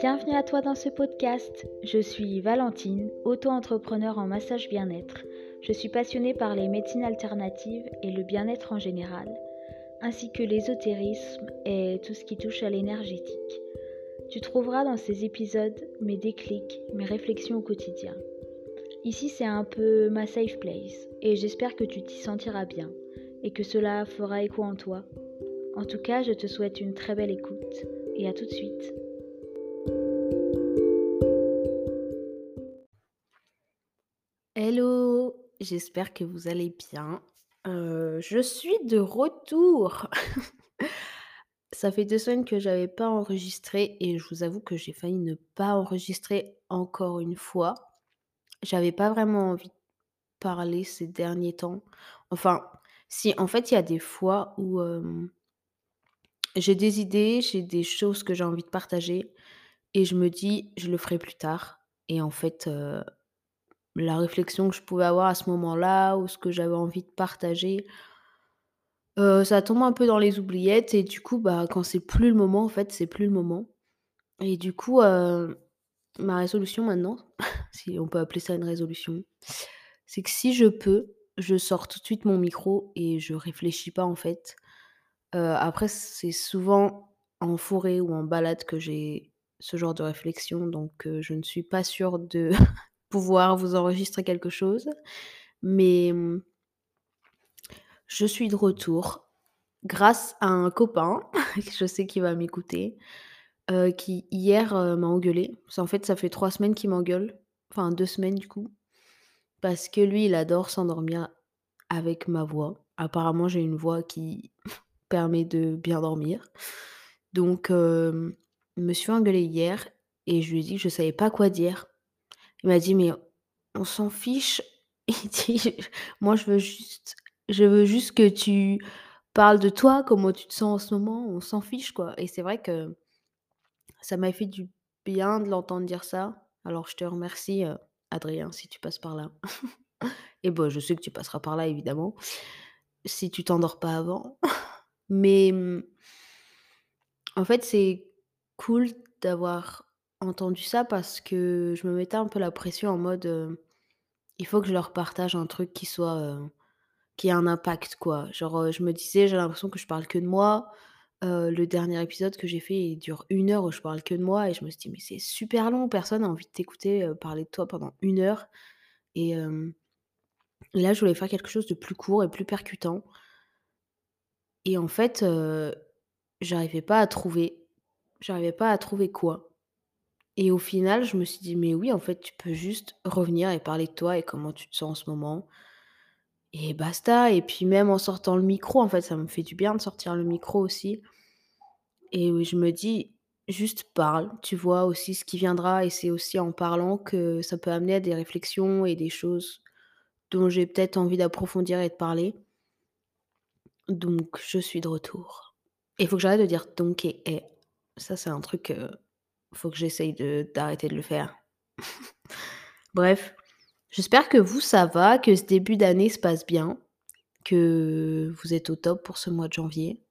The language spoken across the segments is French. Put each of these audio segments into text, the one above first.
Bienvenue à toi dans ce podcast. Je suis Valentine, auto-entrepreneur en massage bien-être. Je suis passionnée par les médecines alternatives et le bien-être en général, ainsi que l'ésotérisme et tout ce qui touche à l'énergétique. Tu trouveras dans ces épisodes mes déclics, mes réflexions au quotidien. Ici, c'est un peu ma safe place et j'espère que tu t'y sentiras bien et que cela fera écho en toi. En tout cas, je te souhaite une très belle écoute et à tout de suite. J'espère que vous allez bien. Euh, je suis de retour. Ça fait deux semaines que j'avais pas enregistré et je vous avoue que j'ai failli ne pas enregistrer encore une fois. J'avais pas vraiment envie de parler ces derniers temps. Enfin, si, en fait, il y a des fois où j'ai des idées, j'ai des choses que j'ai envie de partager et je me dis, je le ferai plus tard. Et en fait, euh, la réflexion que je pouvais avoir à ce moment-là ou ce que j'avais envie de partager, heu, ça tombe un peu dans les oubliettes et du coup, bah, quand c'est plus le moment, en fait, c'est plus le moment et du coup, heu, ma résolution maintenant, si on peut appeler ça une résolution, c'est que si je peux, je sors tout de suite mon micro et je réfléchis pas, en fait. Heu, après c'est souvent en forêt ou en balade que j'ai ce genre de réflexion donc je ne suis pas sûre de pouvoir vous enregistrer quelque chose. Mais, mmh, je suis de retour grâce à un copain, que je sais qu'il va m'écouter, heu, qui hier, heu, m'a engueulée. Parce qu'en fait, ça fait 3 semaines qu'il m'engueule, enfin 2 semaines du coup, parce que lui, il adore s'endormir avec ma voix. Apparemment, j'ai une voix qui permet de bien dormir. Donc, hem, il me suis engueulée hier et je lui ai dit que je savais pas quoi dire. Il m'a dit: «Mais on s'en fiche». Il dit: «Moi, je veux juste je veux juste que tu parles de toi, comment tu te sens en ce moment, on s'en fiche, quoi» et c'est vrai que ça m'a fait du bien de l'entendre dire ça. Alors je te remercie, heu, Adrien, si tu passes par là et bah, je sais que tu passeras par là évidemment, si tu t'endors pas avant. Mais, mmh, en fait, c'est cool d'avoir entendu ça parce que je me mettais un peu la pression en mode, heu Il faut que je leur partage un truc qui soit, heu, qui ait un impact quoi. Genre, heu, je me disais: «J'ai l'impression que je parle que de moi». Le dernier épisode que j'ai fait, il dure une heure où je parle que de moi et je me suis dit: «Mais c'est super long, personne a envie de t'écouter, parler de toi pendant une heure» et là, je voulais faire quelque chose de plus court et plus percutant et en fait, j'arrivais pas à trouver j'arrivais pas à trouver quoi et au final, je me suis dit: «Mais oui, en fait, tu peux juste revenir et parler de toi et comment tu te sens en ce moment». Et basta et puis même en sortant le micro, en fait, ça me fait du bien de sortir le micro aussi et je me dis: «Juste parle, tu vois aussi ce qui viendra» et c'est aussi en parlant que ça peut amener à des réflexions et des choses dont j'ai peut-être envie d'approfondir et de parler. Donc je suis de retour. Et il faut que j'arrête de dire «donc» et «et». Ça, c'est un truc, heu, faut que j'essaye d'arrêter de le faire. Bref, j'espère que vous, ça va, que ce début d'année se passe bien, que vous êtes au top pour ce mois de janvier.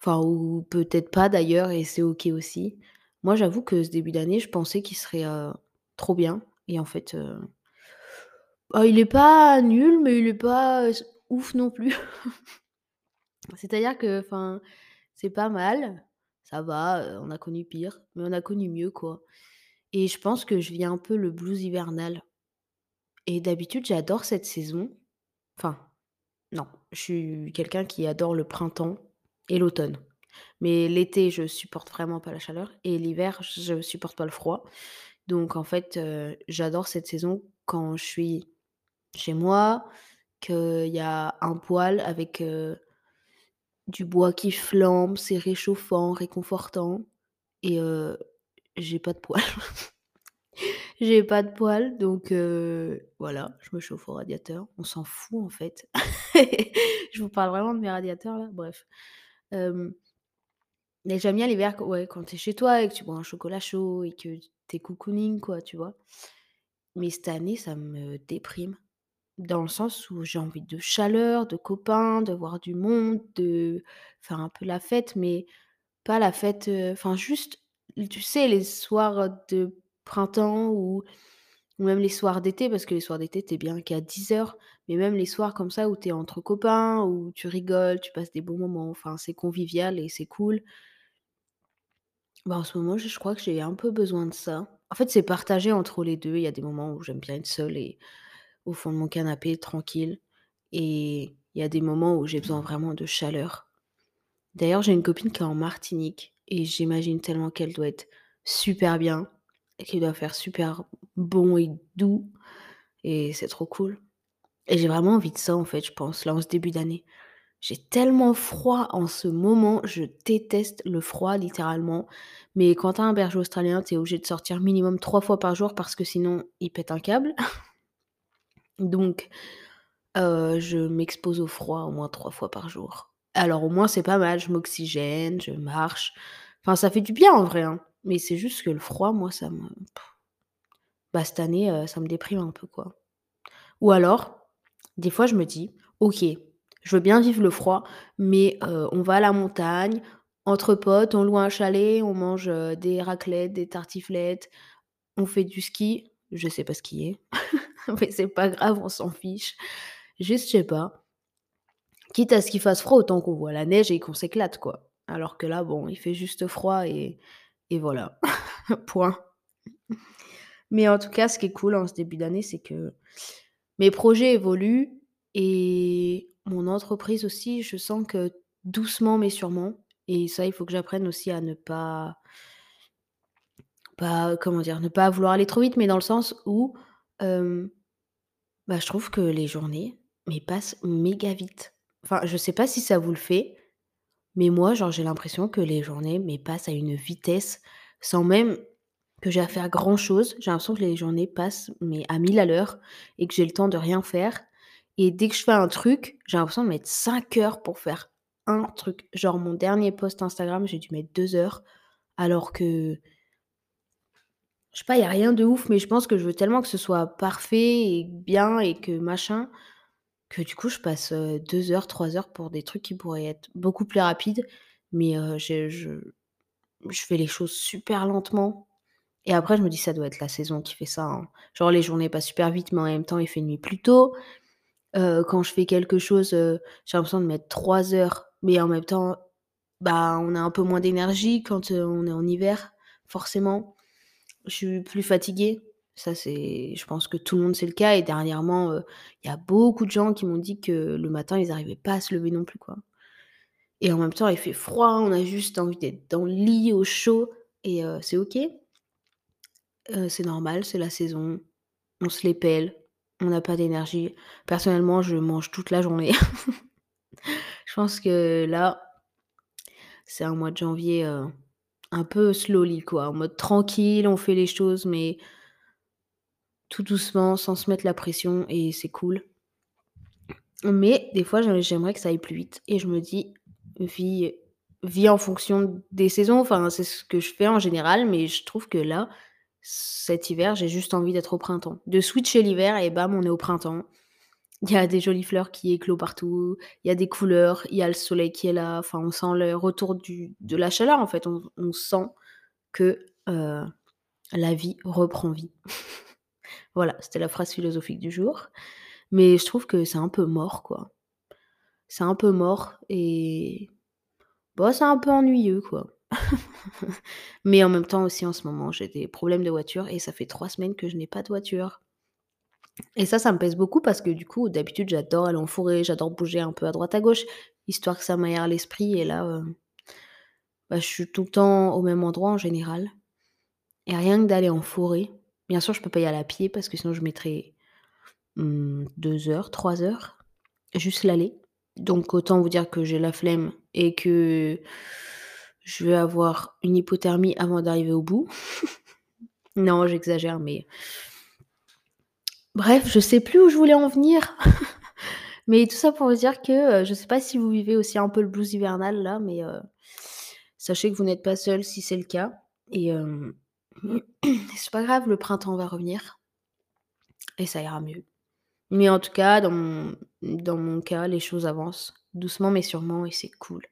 Enfin ou peut-être pas d'ailleurs et c'est OK aussi. Moi, j'avoue que ce début d'année, je pensais qu'il serait, heu, trop bien et en fait, heu, bah, il est pas nul, mais il est pas, heu, ouf non plus. C'est-à-dire que, enfin, c'est pas mal, ça va, on a connu pire, mais on a connu mieux, quoi et je pense que je vis un peu le blues hivernal et d'habitude, j'adore cette saison. Enfin, non, je suis quelqu'un qui adore le printemps et l'automne. Mais l'été, je supporte vraiment pas la chaleur et l'hiver, je supporte pas le froid. Donc en fait, j'adore cette saison quand je suis chez moi, qu'il y a un poêle avec, du bois qui flambe, c'est réchauffant, réconfortant et j'ai pas de poêle. J'ai pas de poêle donc voilà, je me chauffe au radiateur. On s'en fout en fait. Je vous parle vraiment de mes radiateurs là, bref. Mais j'aime bien l'hiver ouais, quand tu es chez toi et que tu bois un chocolat chaud et que tu es cocooning quoi, tu vois? Mais cette année, ça me déprime, dans le sens où j'ai envie de chaleur, de copains, de voir du monde, de faire un peu la fête, mais pas la fête, enfin juste tu sais, les soirs de printemps ou même les soirs d'été, parce que les soirs d'été, tu es bien qu'à 10:00, mais même les soirs comme ça où tu es entre copains, où tu rigoles, tu passes des bons moments, enfin, c'est convivial et c'est cool. Bah, en ce moment, je je crois que j'ai un peu besoin de ça. En fait, c'est partagé entre les 2. Il y a des moments où j'aime bien être seule et au fond de mon canapé tranquille et il y a des moments où j'ai besoin vraiment de chaleur. D'ailleurs, j'ai une copine qui est en Martinique et j'imagine tellement qu'elle doit être super bien et qu'il doit faire super bon et doux et c'est trop cool et j'ai vraiment envie de ça, en fait, je pense, là, en ce début d'année. J'ai tellement froid en ce moment, je déteste le froid littéralement, mais quand tu as un berger australien, tu es obligé de sortir minimum 3 fois par jour parce que sinon il pète un câble. Donc je m'expose au froid au moins 3 fois par jour. Alors au moins c'est pas mal, je m'oxygène, je marche, enfin ça fait du bien en vrai, hein, mais c'est juste que le froid, moi ça me bah, cette année, ça me déprime un peu, quoi. Ou alors, des fois je me dis: «OK, je veux bien vivre le froid, mais on va à la montagne, entre potes, on loue un chalet, on mange, des raclettes, des tartiflettes, on fait du ski». Je sais pas skier, mais c'est pas grave, on s'en fiche. Juste, je sais pas quitte à ce qu'il fasse froid, autant qu'on voit la neige et qu'on s'éclate, quoi. Alors que là, bon, il fait juste froid et et voilà, point. Mais en tout cas, ce qui est cool en ce début d'année, c'est que mes projets évoluent et mon entreprise aussi, je sens que doucement mais sûrement et ça, il faut que j'apprenne aussi à ne pas pas, comment dire? Ne pas vouloir aller trop vite, mais dans le sens où, bah, je trouve que les journées, mais passent méga vite. Enfin, je sais pas si ça vous le fait, mais moi, genre, j'ai l'impression que les journées, mais passent à une vitesse sans même que j'ai à faire grand chose. J'ai l'impression que les journées passent, mais à 1000 à l'heure et que j'ai le temps de rien faire et dès que je fais un truc, j'ai l'impression de mettre 5 heures pour faire un truc. Genre mon dernier post Instagram, j'ai dû mettre 2 heures alors que je sais pas, il y a rien de ouf, mais je pense que je veux tellement que ce soit parfait et bien et que machin, que du coup je passe, heu, 2 heures, 3 heures pour des trucs qui pourraient être beaucoup plus rapides, mais heu, je fais les choses super lentement et après je me dis: «Ça doit être la saison qui fait ça, hein». Genre les journées passent super vite, mais en même temps il fait nuit plus tôt. Quand je fais quelque chose, j'ai l'impression de mettre 3 heures, mais en même temps, bah, on a un peu moins d'énergie quand, on est en hiver, forcément. Je suis plus fatiguée. Ça, c'est je pense que tout le monde c'est le cas et dernièrement, heu, il y a beaucoup de gens qui m'ont dit que le matin, ils arrivaient pas à se lever non plus, quoi et en même temps, il fait froid, on a juste envie d'être dans le lit au chaud et heu, c'est OK. Heu, c'est normal, c'est la saison, on se les on n'a pas d'énergie. Personnellement, je mange toute la journée. Je pense que là, c'est un mois de janvier, un peu slowly quoi, en mode tranquille, on fait les choses, mais tout doucement, sans se mettre la pression et c'est cool. Mais des fois, j'ai j'aimerais que ça aille plus vite et je me dis: «Vis vis en fonction des saisons», enfin, c'est ce que je fais en général, mais je trouve que là, cet hiver, j'ai juste envie d'être au printemps. De switcher l'hiver et bam, on est au printemps. Il y a des jolies fleurs qui éclosent partout, il y a des couleurs, il y a le soleil qui est là, enfin, on sent le retour de la chaleur, en fait. On sent que, heu, la vie reprend vie. Voilà, c'était la phrase philosophique du jour. Mais je trouve que c'est un peu mort, quoi. C'est un peu mort et bah, c'est un peu ennuyeux, quoi. Mais en même temps aussi, en ce moment, j'ai des problèmes de voiture et ça fait 3 semaines que je n'ai pas de voiture. Et ça, ça me pèse beaucoup parce que du coup, d'habitude, j'adore aller en forêt, j'adore bouger un peu à droite à gauche, histoire que ça m'aère l'esprit et là, heu, bah, je suis tout le temps au même endroit en général et rien que d'aller en forêt bien sûr, je peux pas y aller à pied parce que sinon je mettrais, mmh, 2 heures, 3 heures, juste l'aller. Donc autant vous dire que j'ai la flemme et que je vais avoir une hypothermie avant d'arriver au bout. Non, j'exagère, mais Bref, je sais plus où je voulais en venir. Mais tout ça pour vous dire que, heu, je sais pas si vous vivez aussi un peu le blues hivernal là, mais heu, sachez que vous n'êtes pas seul si c'est le cas et hem, c'est pas grave, le printemps va revenir et ça ira mieux. Mais en tout cas, dans mon cas, les choses avancent doucement mais sûrement et c'est cool.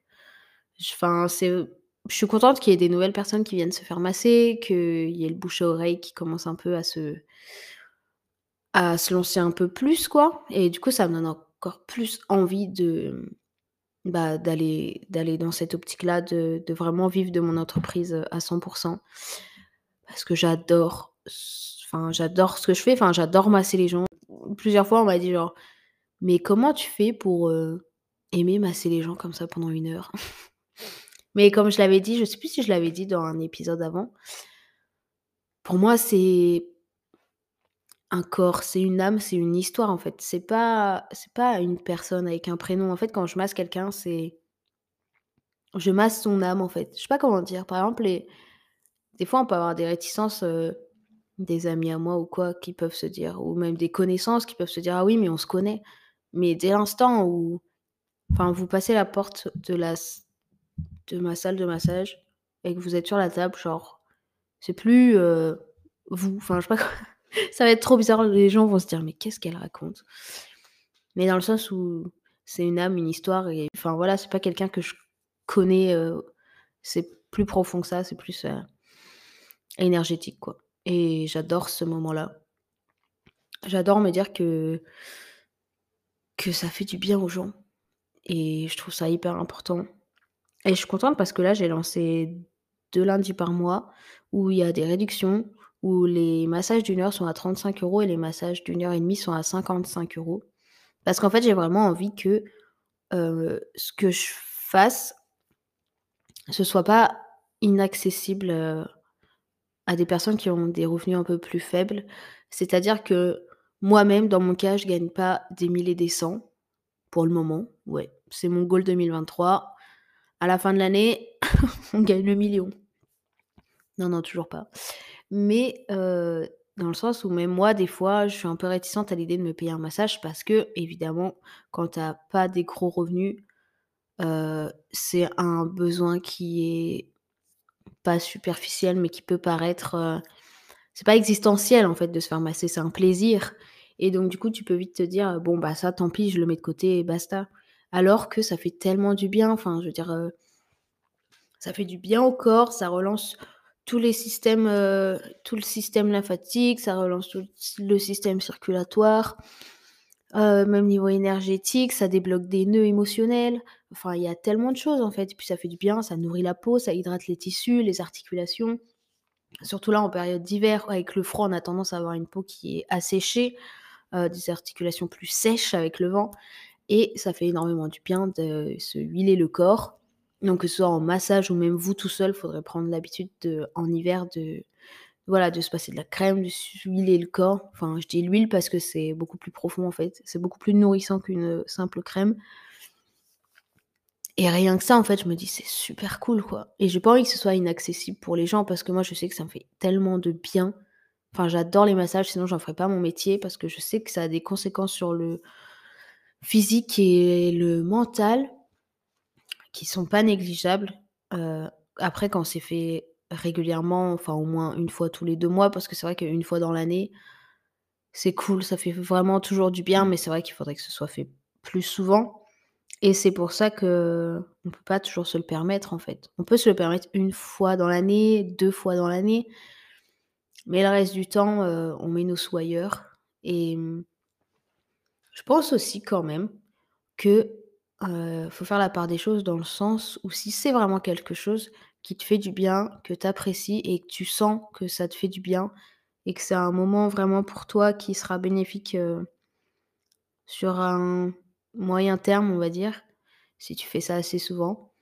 Je suis contente qu'il y ait des nouvelles personnes qui viennent se faire masser, qu'il y ait le bouche à oreille qui commence un peu à se à se lancer un peu plus, quoi et du coup, ça me donne encore plus envie de, bah, d'aller d'aller dans cette optique-là, de de vraiment vivre de mon entreprise, heu, à 100 parce que j'adore enfin, j'adore ce que je fais, enfin, j'adore masser les gens. Plusieurs fois, on m'a dit genre: «Mais comment tu fais pour, heu, aimer masser les gens comme ça pendant une heure?» mais comme je l'avais dit, je sais plus si je l'avais dit dans un épisode avant, pour moi, c'est un corps, c'est une âme, c'est une histoire, en fait. C'est pas c'est pas une personne avec un prénom. En fait, quand je masse quelqu'un, c'est je masse son âme, en fait. Je sais pas comment dire. Par exemple, des fois, on peut avoir des réticences, heu, des amis à moi ou quoi, qui peuvent se dire ou même des connaissances qui peuvent se dire: «Ah oui, mais on se connaît». Mais dès l'instant où enfin, vous passez la porte de la de ma salle de massage et que vous êtes sur la table, genre, c'est plus, heu, vous. Enfin, je sais pas ça va être trop bizarre. Les gens vont se dire: «Mais qu'est-ce qu'elle raconte?» mais dans le sens où c'est une âme, une histoire et enfin, voilà, c'est pas quelqu'un que je connais, heu, c'est plus profond que ça, c'est plus, heu, énergétique, quoi et j'adore ce moment-là. J'adore me dire que que ça fait du bien aux gens et je trouve ça hyper important et je suis contente parce que là, j'ai lancé 2 lundis par mois où il y a des réductions, où les massages d'une heure sont à 35 euros et les massages d'une heure et demie sont à 55 euros. Parce qu'en fait, j'ai vraiment envie que, heu, ce que je fasse, ce soit pas inaccessible, heu, à des personnes qui ont des revenus un peu plus faibles. C'est-à-dire que moi-même, dans mon cas, je gagne pas des 1000 et des cents pour le moment. Ouais, c'est mon goal 2023. À la fin de l'année, on gagne le million. Non, non, toujours pas. Mais, dans le sens où même moi, des fois, je suis un peu réticente à l'idée de me payer un massage parce que évidemment, quand tu as pas des gros revenus, c'est un besoin qui est pas superficiel, mais qui peut paraître, heu, c'est pas existentiel, en fait, de se faire masser, c'est un plaisir et donc du coup, tu peux vite te dire: «Bon, bah, ça, tant pis, je le mets de côté et basta». Alors que ça fait tellement du bien, enfin, je veux dire, ça fait du bien au corps, ça relance tous les systèmes, heu, tout le système lymphatique, ça relance tout le système circulatoire, heu, même niveau énergétique, ça débloque des nœuds émotionnels. Enfin, il y a tellement de choses, en fait et puis ça fait du bien, ça nourrit la peau, ça hydrate les tissus, les articulations. Surtout là, en période d'hiver, avec le froid, on a tendance à avoir une peau qui est asséchée, heu, des articulations plus sèches avec le vent et ça fait énormément du bien de se huiler le corps. Donc que ce soit en massage ou même vous tout seul, faudrait prendre l'habitude de en hiver de voilà, de se passer de la crème, de s'huiler le corps. Enfin, je dis l'huile parce que c'est beaucoup plus profond, en fait. C'est beaucoup plus nourrissant qu'une, simple crème et rien que ça, en fait, je me dis: «C'est super cool, quoi» et j'ai pas envie que ce soit inaccessible pour les gens parce que moi, je sais que ça me fait tellement de bien. Enfin, j'adore les massages, sinon j'en ferais pas mon métier parce que je sais que ça a des conséquences sur le physique et le mental qui sont pas négligeables. Après quand c'est fait régulièrement, enfin au moins une fois tous les 2 mois, parce que c'est vrai qu'une fois dans l'année, c'est cool, ça fait vraiment toujours du bien, mais c'est vrai qu'il faudrait que ce soit fait plus souvent et c'est pour ça qu'on peut pas toujours se le permettre, en fait. On peut se le permettre une fois dans l'année, 2 fois dans l'année, mais le reste du temps, on met nos sous ailleurs et mmh, je pense aussi quand même que, heu, faut faire la part des choses dans le sens où si c'est vraiment quelque chose qui te fait du bien, que tu apprécies et que tu sens que ça te fait du bien et que c'est un moment vraiment pour toi qui sera bénéfique, heu, sur un moyen terme, on va dire, si tu fais ça assez souvent.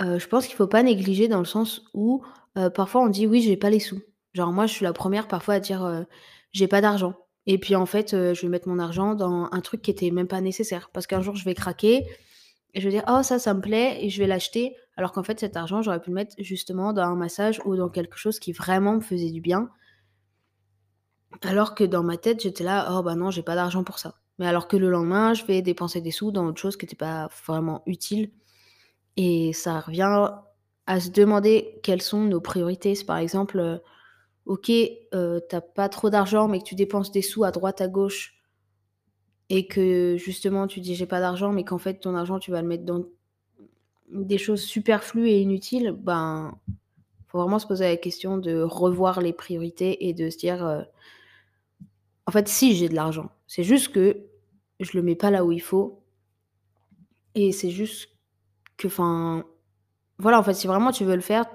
Heu, je pense qu'il faut pas négliger dans le sens où, heu, parfois on dit: «Oui, j'ai pas les sous». Genre moi, je suis la première parfois à dire, «J'ai pas d'argent» et puis en fait, heu, je vais mettre mon argent dans un truc qui était même pas nécessaire parce qu'un jour je vais craquer et je vais dire: «Oh ça, ça me plaît» et je vais l'acheter alors qu'en fait cet argent, j'aurais pu le mettre justement dans un massage ou dans quelque chose qui vraiment me faisait du bien. Alors que dans ma tête, j'étais là: «Oh bah non, j'ai pas d'argent pour ça». Mais alors que le lendemain, je vais dépenser des sous dans autre chose qui était pas vraiment utile et ça revient à se demander quelles sont nos priorités. Par exemple, heu, OK, heu, tu pas trop d'argent, mais que tu dépenses des sous à droite, à gauche et que justement tu dis: «J'ai pas d'argent», mais qu'en fait ton argent tu vas le mettre dans des choses superflues et inutiles, ben, faut vraiment se poser la question de revoir les priorités et de se dire, heu en fait, si j'ai de l'argent, c'est juste que je le mets pas là où il faut et c'est juste que enfin, voilà, en fait, si vraiment tu veux le faire,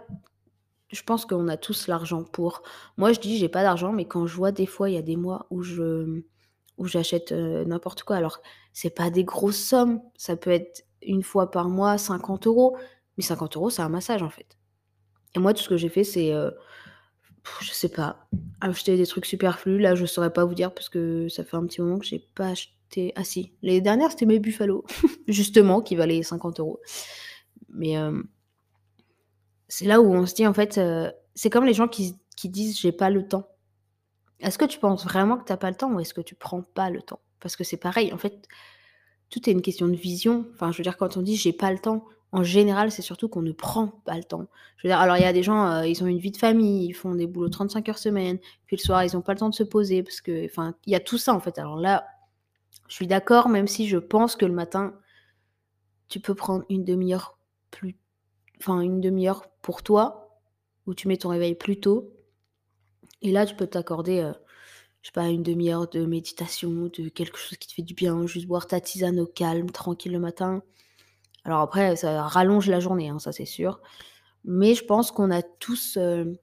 je pense qu'on a tous l'argent pour. Moi, je dis: «J'ai pas d'argent», mais quand je vois des fois, il y a des mois où je où j'achète, heu, n'importe quoi. Alors, c'est pas des grosses sommes, ça peut être une fois par mois 50 euros, mais 50 euros, c'est un massage, en fait. Et moi, tout ce que j'ai fait, c'est, heu, je sais pas, acheter des trucs superflus. Là, je saurais pas vous dire parce que ça fait un petit moment que j'ai pas acheté ah si, l'année dernière, c'était mes Buffalo, justement, qui valaient 50 euros. Mais, hem, c'est là où on se dit, en fait, heu, c'est comme les gens qui qui disent: «J'ai pas le temps». Est-ce que tu penses vraiment que tu as pas le temps ou est-ce que tu prends pas le temps? Parce que c'est pareil, en fait, tout est une question de vision. Enfin, je veux dire, quand on dit: «J'ai pas le temps», en général, c'est surtout qu'on ne prend pas le temps. Je veux dire, alors il y a des gens, heu, ils ont une vie de famille, ils font des boulots 35 heures semaine, puis le soir, ils ont pas le temps de se poser parce que enfin, il y a tout ça, en fait. Alors là, je suis d'accord, même si je pense que le matin, tu peux prendre une demi-heure plus enfin, une demi-heure pour toi, où tu mets ton réveil plus tôt et là, tu peux t'accorder, heu, je sais pas, une demi-heure de méditation, de quelque chose qui te fait du bien, juste boire ta tisane au calme, tranquille le matin. Alors après, ça rallonge la journée, hein, ça c'est sûr. Mais je pense qu'on a tous, heu,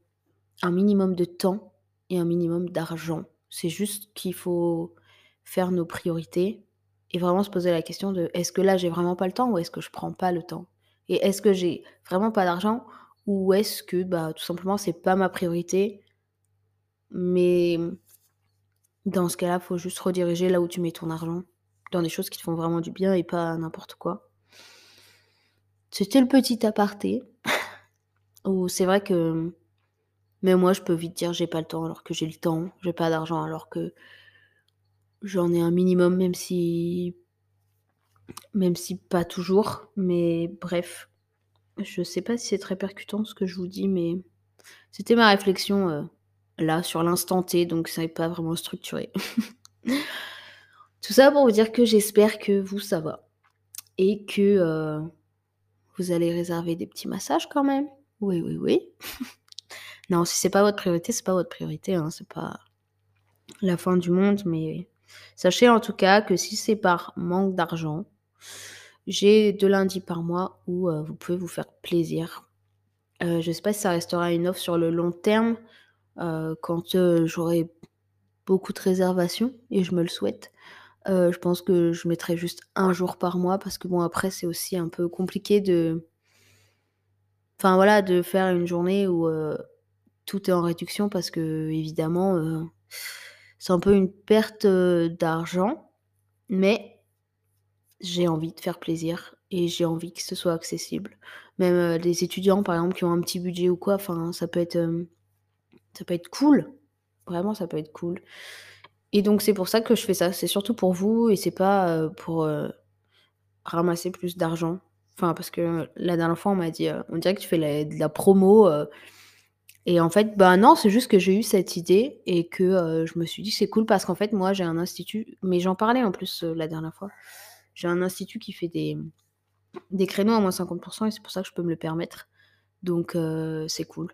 un minimum de temps et un minimum d'argent. C'est juste qu'il faut faire nos priorités et vraiment se poser la question de: «Est-ce que là, j'ai vraiment pas le temps ou est-ce que je prends pas le temps?» Et est-ce que j'ai vraiment pas d'argent ou est-ce que, bah, tout simplement, c'est pas ma priorité? Mais dans ce cas-là, faut juste rediriger là où tu mets ton argent, dans des choses qui te font vraiment du bien et pas n'importe quoi. C'était le petit aparté où c'est vrai que même moi, je peux vite dire: «J'ai pas le temps», alors que j'ai le temps, j'ai pas d'argent alors que j'en ai un minimum, même si même si pas toujours, mais bref. Je sais pas si c'est très percutant ce que je vous dis, mais c'était ma réflexion, heu, là, sur l'instant T, donc ça n'est pas vraiment structuré. Tout ça pour vous dire que j'espère que vous, ça va et que, heu, vous allez réserver des petits massages quand même. Oui, oui, oui. Non, si c'est pas votre priorité, c'est pas votre priorité, hein, c'est pas la fin du monde, mais sachez en tout cas que si c'est par manque d'argent, j'ai 2 lundis par mois où, heu, vous pouvez vous faire plaisir. Heu, je sais pas si ça restera une offre sur le long terme, heu, quand, heu, j'aurai beaucoup de réservations et je me le souhaite. Je pense que je mettrai juste 1 jour par mois parce que bon après c'est aussi un peu compliqué de enfin voilà, de faire une journée où, tout est en réduction parce qu'évidemment, heu, c'est un peu une perte, d'argent, mais j'ai envie de faire plaisir et j'ai envie que ce soit accessible. Même, heu, les étudiants par exemple qui ont un petit budget ou quoi, enfin ça peut être, hem, ça peut être cool. Vraiment ça peut être cool et donc c'est pour ça que je fais ça. C'est surtout pour vous et c'est pas, heu, pour, heu, ramasser plus d'argent. Enfin parce que la dernière fois on m'a dit, «On dirait que tu fais de la promo, heu» et en fait, bah non, c'est juste que j'ai eu cette idée et que, je me suis dit: «C'est cool» parce qu'en fait moi j'ai un institut mais j'en parlais en plus, la dernière fois. J'ai un institut qui fait des des créneaux à moins 50 et c'est pour ça que je peux me le permettre. Donc heu, c'est cool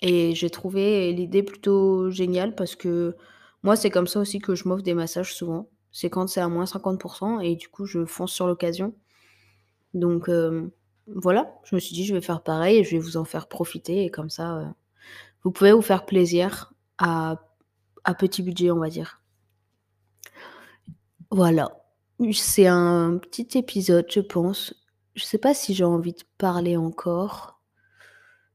et j'ai trouvé l'idée plutôt géniale parce que moi, c'est comme ça aussi que je m'offre des massages souvent. C'est quand c'est à moins 50% et du coup, je fonce sur l'occasion. Donc hem, voilà, je me suis dit: «Je vais faire pareil et je vais vous en faire profiter» et comme ça, heu, vous pouvez vous faire plaisir à à petit budget, on va dire. Voilà, c'est un petit épisode, je pense. Je sais pas si j'ai envie de parler encore,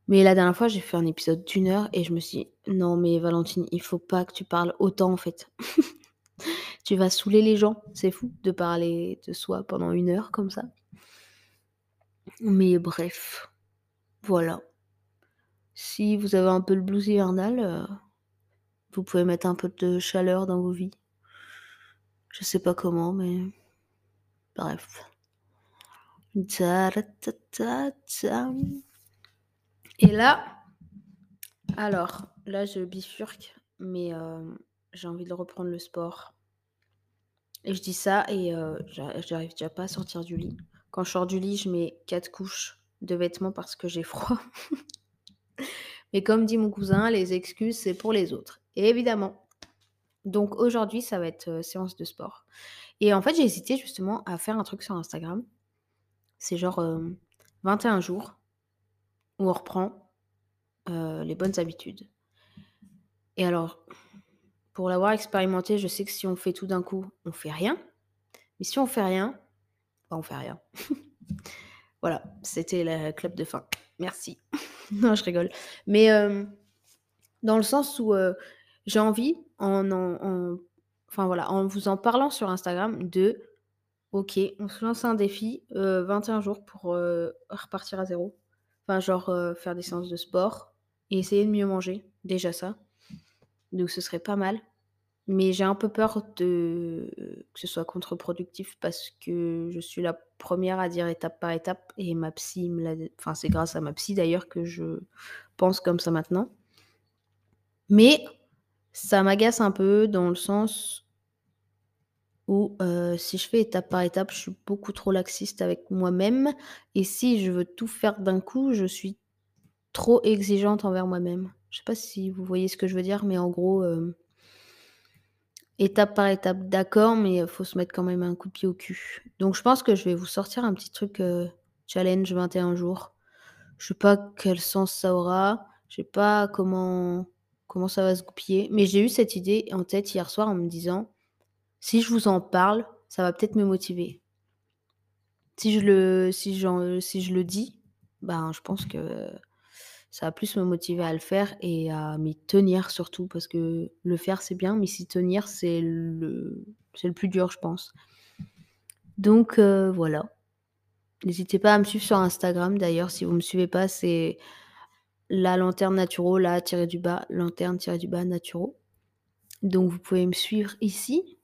mais la dernière fois, j'ai fait un épisode d'1 heure et je me suis dit: «Non mais Valentine, il faut pas que tu parles autant en fait. Tu vas saouler les gens, c'est fou de parler de soi pendant 1 heure comme ça». Mais bref, voilà. Si vous avez un peu le blues hivernal, heu, vous pouvez mettre un peu de chaleur dans vos vies. Je sais pas comment, mais bref. Et là alors, là je bifurque, mais hem, j'ai envie de reprendre le sport et je dis ça et j'a j'arrive déjà pas à sortir du lit. Quand je sors du lit, je mets 4 couches de vêtements parce que j'ai froid. Mais comme dit mon cousin, les excuses, c'est pour les autres. Et évidemment. Donc aujourd'hui, ça va être séance de sport. Et en fait, j'ai hésité justement à faire un truc sur Instagram. C'est genre 21 jours où on reprend les bonnes habitudes. Et alors, pour l'avoir expérimenté, je sais que si on fait tout d'un coup, on fait rien. Mais si on fait rien, bah on fait rien. voilà, c'était la club de fin. Merci. non, je rigole. Mais dans le sens où j'ai envie, en, en, enfin voilà, en vous en parlant sur Instagram, de ok, on se lance un défi, 21 jours pour repartir à zéro. Enfin, genre faire des séances de sport et essayer de mieux manger, déjà ça. Donc ce serait pas mal. Mais j'ai un peu peur de que ce soit contre-productif parce que je suis la première à dire étape par étape et ma psy me l'a enfin c'est grâce à ma psy d'ailleurs que je pense comme ça maintenant. Mais ça m'agace un peu dans le sens où, si je fais étape par étape, je suis beaucoup trop laxiste avec moi-même et si je veux tout faire d'un coup, je suis trop exigeante envers moi-même. Je sais pas si vous voyez ce que je veux dire, mais en gros, étape par étape, d'accord, mais il faut se mettre quand même un coup de pied au cul. Donc je pense que je vais vous sortir un petit truc, challenge 21 jours. Je sais pas quel sens ça aura, je sais pas comment comment ça va se goupiller, mais j'ai eu cette idée en tête hier soir en me disant: «Si je vous en parle, ça va peut-être me motiver». Si je le si si je le dis, ben, je pense que ça va plus me motiver à le faire et à m'y tenir surtout parce que le faire c'est bien, mais s'y tenir c'est le, le plus dur je pense. Donc euh, voilà. N'hésitez pas à me suivre sur Instagram d'ailleurs si vous ne me suivez pas c'est la lanterne naturo, la tiré du bas, lanterne tiré du bas naturo. Donc vous pouvez me suivre ici.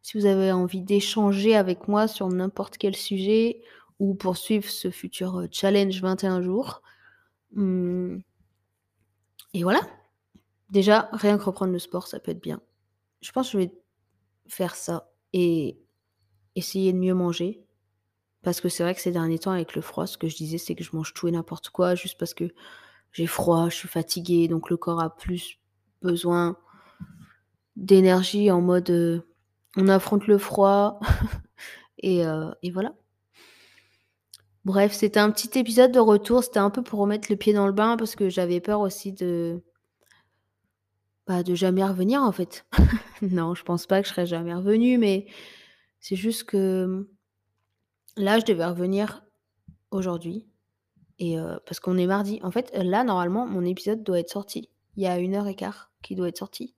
Si vous avez envie d'échanger avec moi sur n'importe quel sujet ou poursuivre ce futur euh, challenge 21 jours, Mmh. Et voilà. Déjà, rien que reprendre le sport, ça peut être bien. Je pense que je vais faire ça et essayer de mieux manger. Parce que c'est vrai que ces derniers temps, avec le froid, ce que je disais, c'est que je mange tout et n'importe quoi juste parce que j'ai froid, je suis fatiguée, donc le corps a plus besoin d'énergie en mode on affronte le froid et, et voilà. Bref, c'était un petit épisode de retour, c'était un peu pour remettre le pied dans le bain parce que j'avais peur aussi de bah, de jamais revenir en fait. Non, je pense pas que je serais jamais revenue, mais c'est juste que là, je devais revenir aujourd'hui et parce qu'on est mardi. En fait, là, normalement, mon épisode doit être sorti. Il y a une heure et quart qui doit être sorti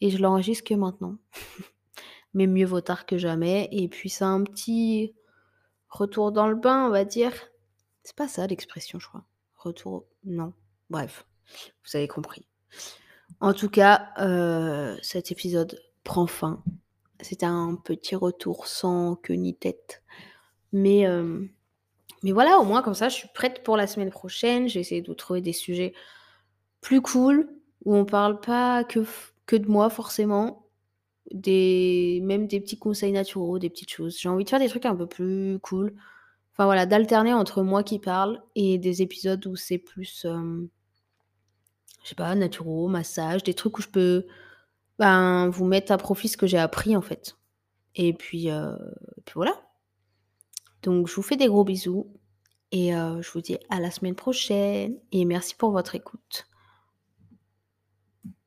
et je l'enregistre que maintenant. Mais mieux vaut tard que jamais et puis c'est un petit Retour dans le bain, on va dire. C'est pas ça l'expression, je crois. Retour. Non. Bref, vous avez compris. En tout cas, euh, cet épisode prend fin. C'était un petit retour sans queue ni tête. Mais, euh, mais voilà, au moins comme ça, je suis prête pour la semaine prochaine. J'ai essayé de trouver des sujets plus cool, où on parle pas que, que de moi forcément, des même des petits conseils naturaux, des petites choses. J'ai envie de faire des trucs un peu plus cool. Enfin voilà, d'alterner entre moi qui parle et des épisodes où c'est plus, je sais pas, naturaux, massage, des trucs où je peux, ben, vous mettre à profit ce que j'ai appris en fait. Et puis, puis voilà. Donc je vous fais des gros bisous et je vous dis à la semaine prochaine et merci pour votre écoute.